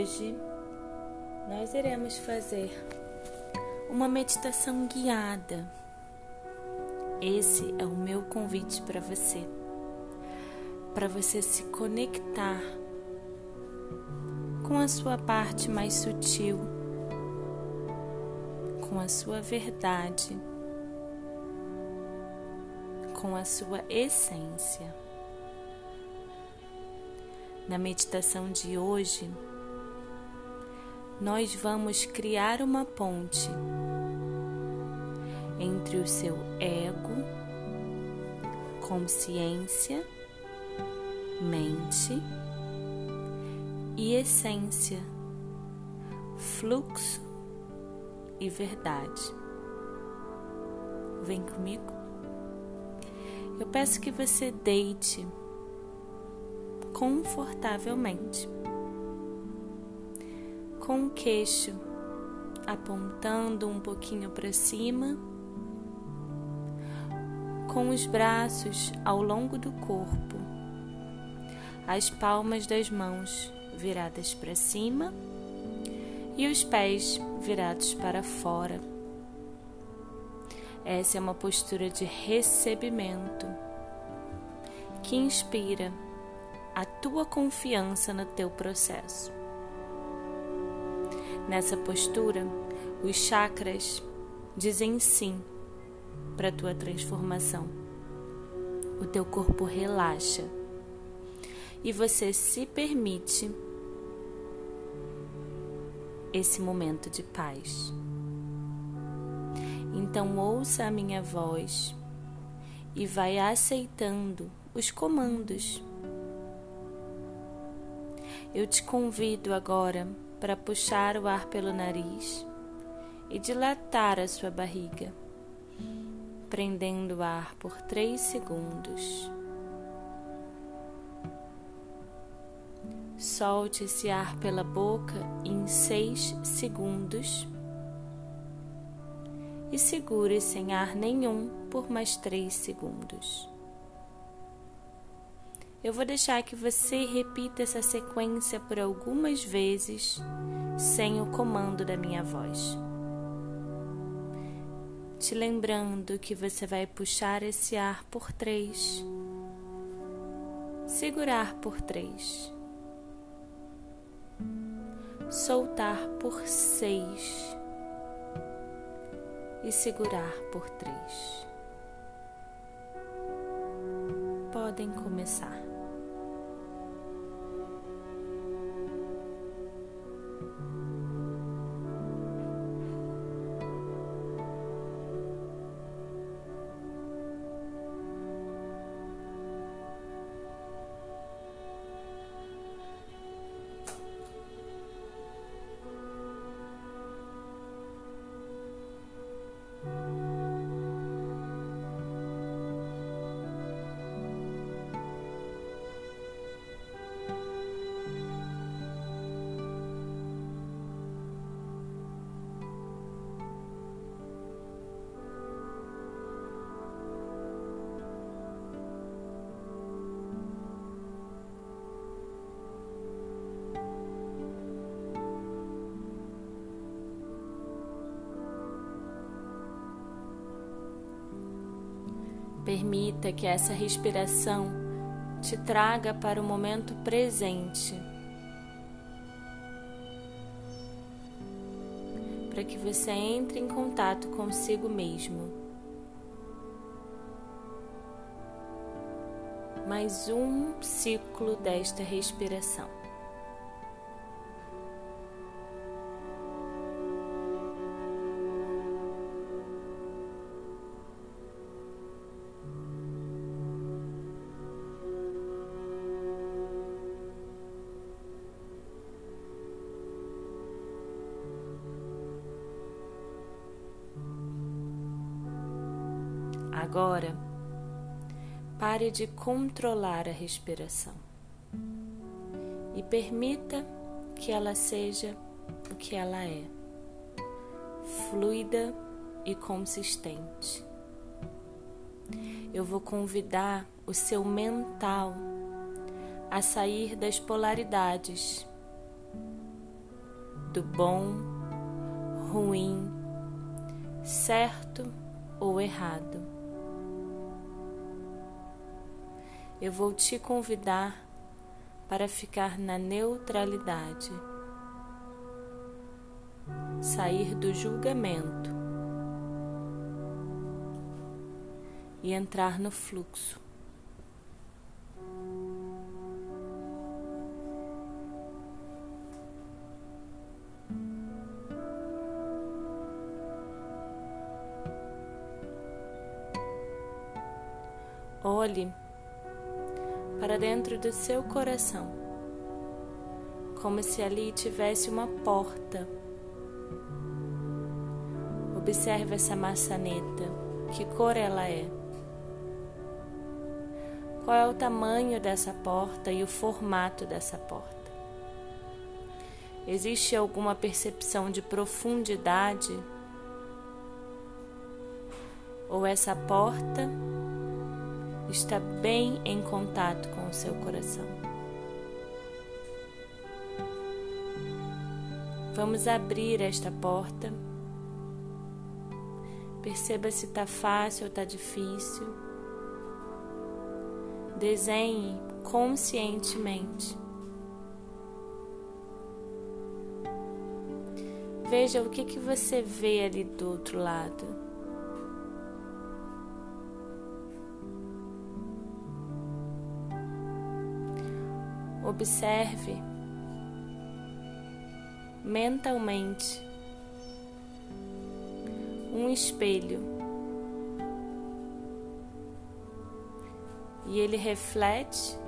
Hoje nós iremos fazer uma meditação guiada. Esse é o meu convite para você, para você se conectar com a sua parte mais sutil, com a sua verdade, com a sua essência. Na meditação de hoje, nós vamos criar uma ponte entre o seu ego, consciência, mente e essência, fluxo e verdade. Vem comigo? Eu peço que você deite confortavelmente, com o queixo apontando um pouquinho para cima, com os braços ao longo do corpo, as palmas das mãos viradas para cima e os pés virados para fora. Essa é uma postura de recebimento que inspira a tua confiança no teu processo. Nessa postura, os chakras dizem sim para a tua transformação. O teu corpo relaxa e você se permite esse momento de paz. Então, ouça a minha voz e vai aceitando os comandos eu te convido agora para puxar o ar pelo nariz e dilatar a sua barriga, prendendo o ar por três segundos. Solte esse ar pela boca em seis segundos e segure sem ar nenhum por mais três segundos. Eu vou deixar que você repita essa sequência por algumas vezes sem o comando da minha voz. Te lembrando que você vai puxar esse ar por três, segurar por três, soltar por seis e segurar por três. Podem começar. Permita que essa respiração te traga para o momento presente. Para que você entre em contato consigo mesmo. Mais um ciclo desta respiração. Agora, pare de controlar a respiração e permita que ela seja o que ela é, fluida e consistente. Eu vou convidar o seu mental a sair das polaridades do bom, ruim, certo ou errado. Eu vou te convidar para ficar na neutralidade, sair do julgamento e entrar no fluxo. Olhe para dentro do seu coração, como se ali tivesse uma porta. Observe essa maçaneta, que cor ela é? Qual é o tamanho dessa porta e o formato dessa porta? Existe alguma percepção de profundidade? Ou essa porta está bem em contato com o seu coração. Vamos abrir esta porta. Perceba se está fácil ou está difícil. Desenhe conscientemente. Veja o que, que você vê ali do outro lado. Observe mentalmente um espelho e ele reflete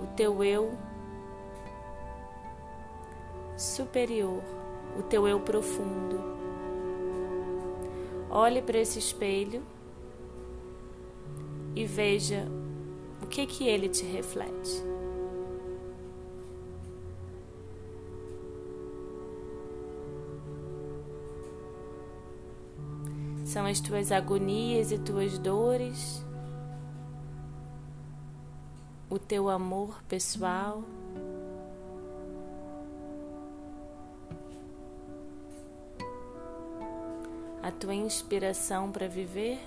o teu eu superior, o teu eu profundo. Olhe para esse espelho e veja o que que ele te reflete? São as tuas agonias e tuas dores, o teu amor pessoal. A tua inspiração para viver.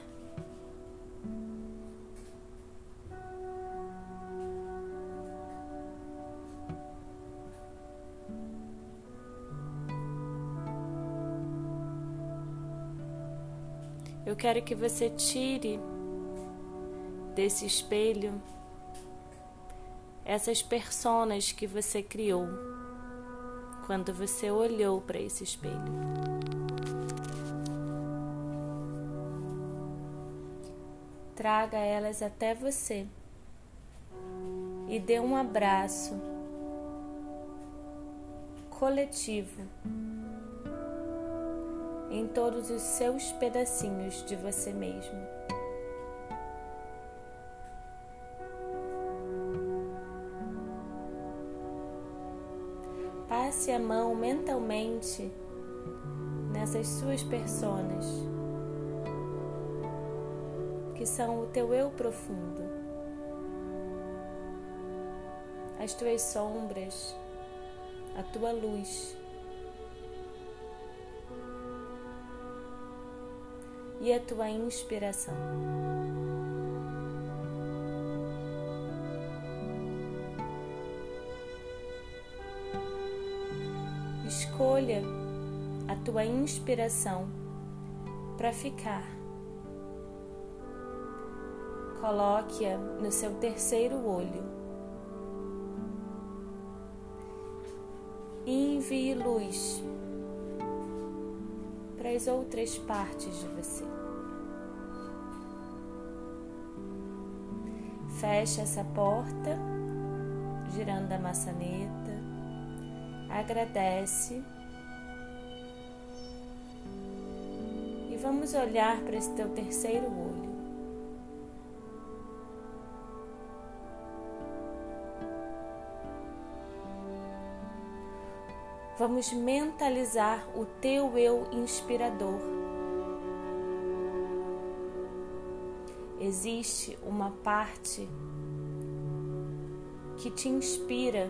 Eu quero que você tire desse espelho essas personas que você criou quando você olhou para esse espelho. Traga elas até você e dê um abraço coletivo em todos os seus pedacinhos de você mesmo. Passe a mão mentalmente nessas suas personas, que são o teu eu profundo, as tuas sombras, a tua luz. E a tua inspiração. Escolha a tua inspiração para ficar. Coloque-a no seu terceiro olho. E envie luz as outras partes de você. Feche essa porta, girando a maçaneta, agradece e vamos olhar para esse teu terceiro olho. Vamos mentalizar o teu eu inspirador. Existe uma parte que te inspira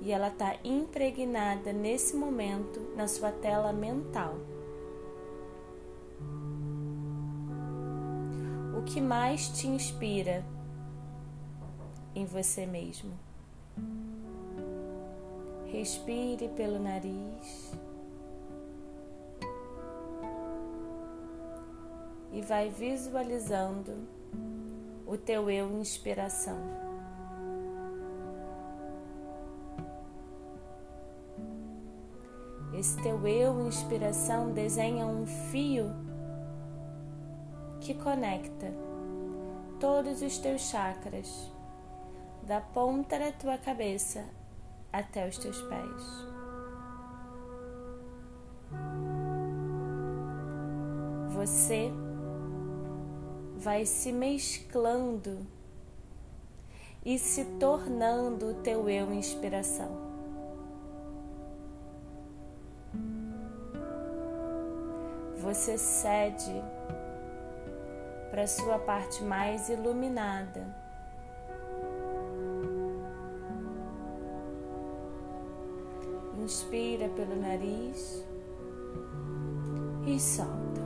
e ela está impregnada nesse momento na sua tela mental. O que mais te inspira em você mesmo? Respire pelo nariz e vai visualizando o teu eu inspiração. Esse teu eu inspiração desenha um fio que conecta todos os teus chakras, da ponta da tua cabeça até os teus pés. Você vai se mesclando e se tornando o teu eu inspiração. Você cede para sua parte mais iluminada. Inspira pelo nariz e solta.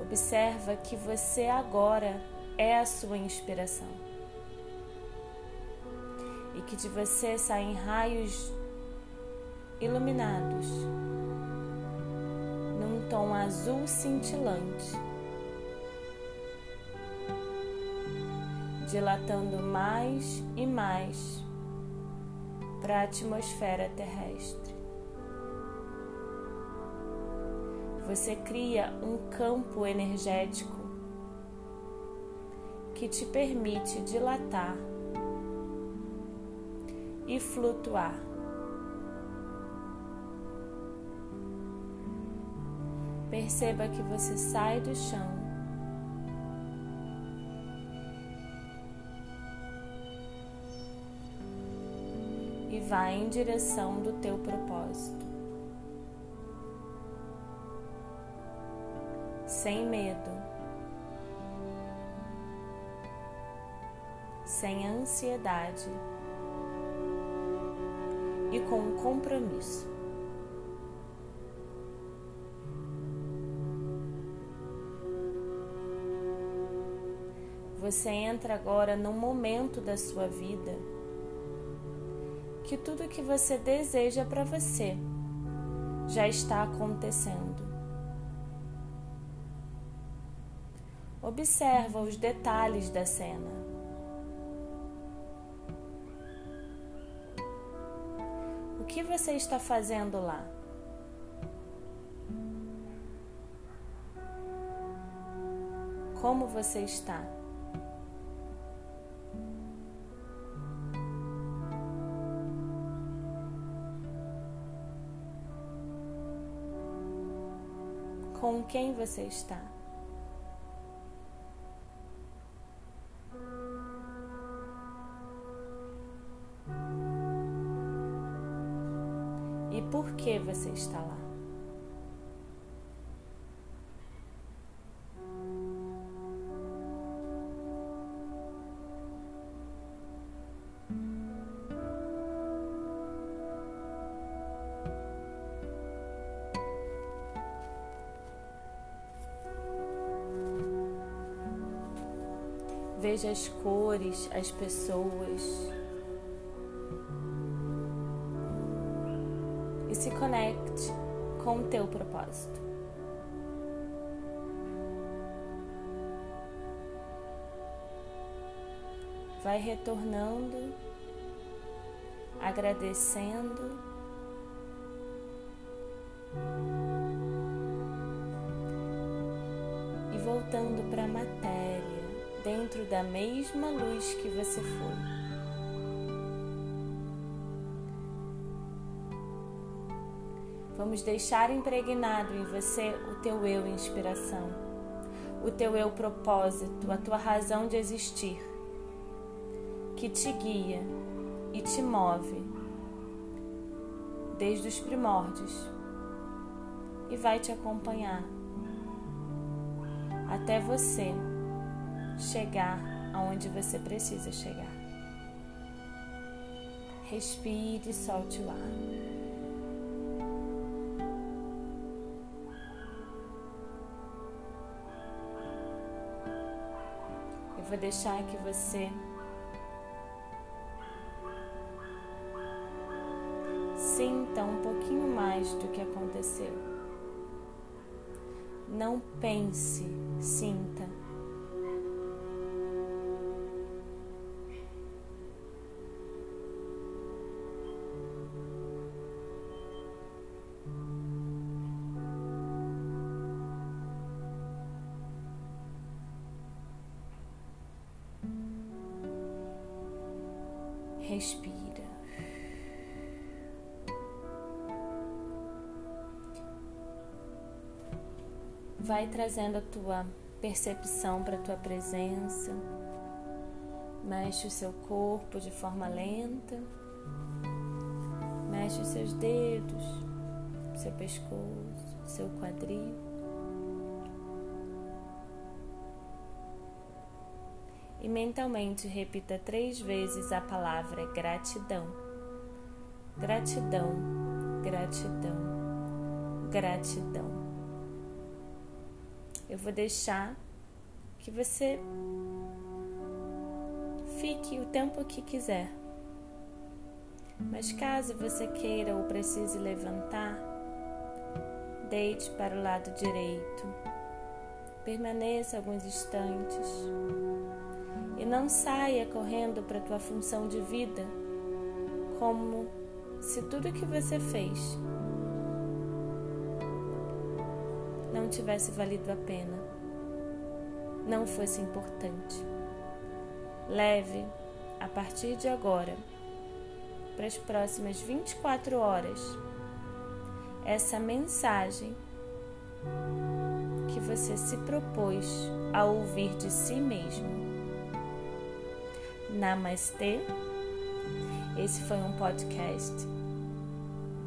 Observa que você agora é a sua inspiração. E que de você saem raios iluminados num tom azul cintilante, dilatando mais e mais para a atmosfera terrestre. você cria um campo energético que te permite dilatar e flutuar. Perceba que você sai do chão vai em direção do teu propósito. sem medo, sem ansiedade e com compromisso. Você entra agora num momento da sua vida que tudo que você deseja para você já está acontecendo. Observa os detalhes da cena. O que você está fazendo lá? Como você está? Com quem você está? e por que você está lá. Veja as cores, as pessoas, e se conecte com o teu propósito. Vai retornando, agradecendo. E voltando para a matéria, dentro da mesma luz que você foi. Vamos deixar impregnado em você o teu eu inspiração, o teu eu propósito, a tua razão de existir, que te guia e te move desde os primórdios e vai te acompanhar até você chegar aonde você precisa chegar. Respire e solte o ar. Eu vou deixar que você sinta um pouquinho mais do que aconteceu. Não pense, sinta. Trazendo a tua percepção para a tua presença. Mexe o seu corpo de forma lenta. Mexe os seus dedos, seu pescoço, seu quadril. e mentalmente repita três vezes a palavra gratidão. Gratidão, gratidão, gratidão. Eu vou deixar que você fique o tempo que quiser. Mas caso você queira ou precise levantar, deite para o lado direito. Permaneça alguns instantes e não saia correndo para a tua função de vida como se tudo que você fez não tivesse valido a pena, não fosse importante. Leve a partir de agora, para as próximas 24 horas, essa mensagem que você se propôs a ouvir de si mesmo. Namastê. Esse foi um podcast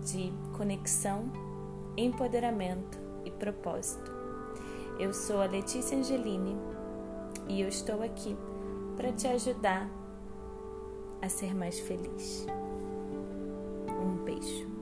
de conexão, empoderamento propósito. Eu sou a Letícia Angelini e eu estou aqui para te ajudar a ser mais feliz. Um beijo.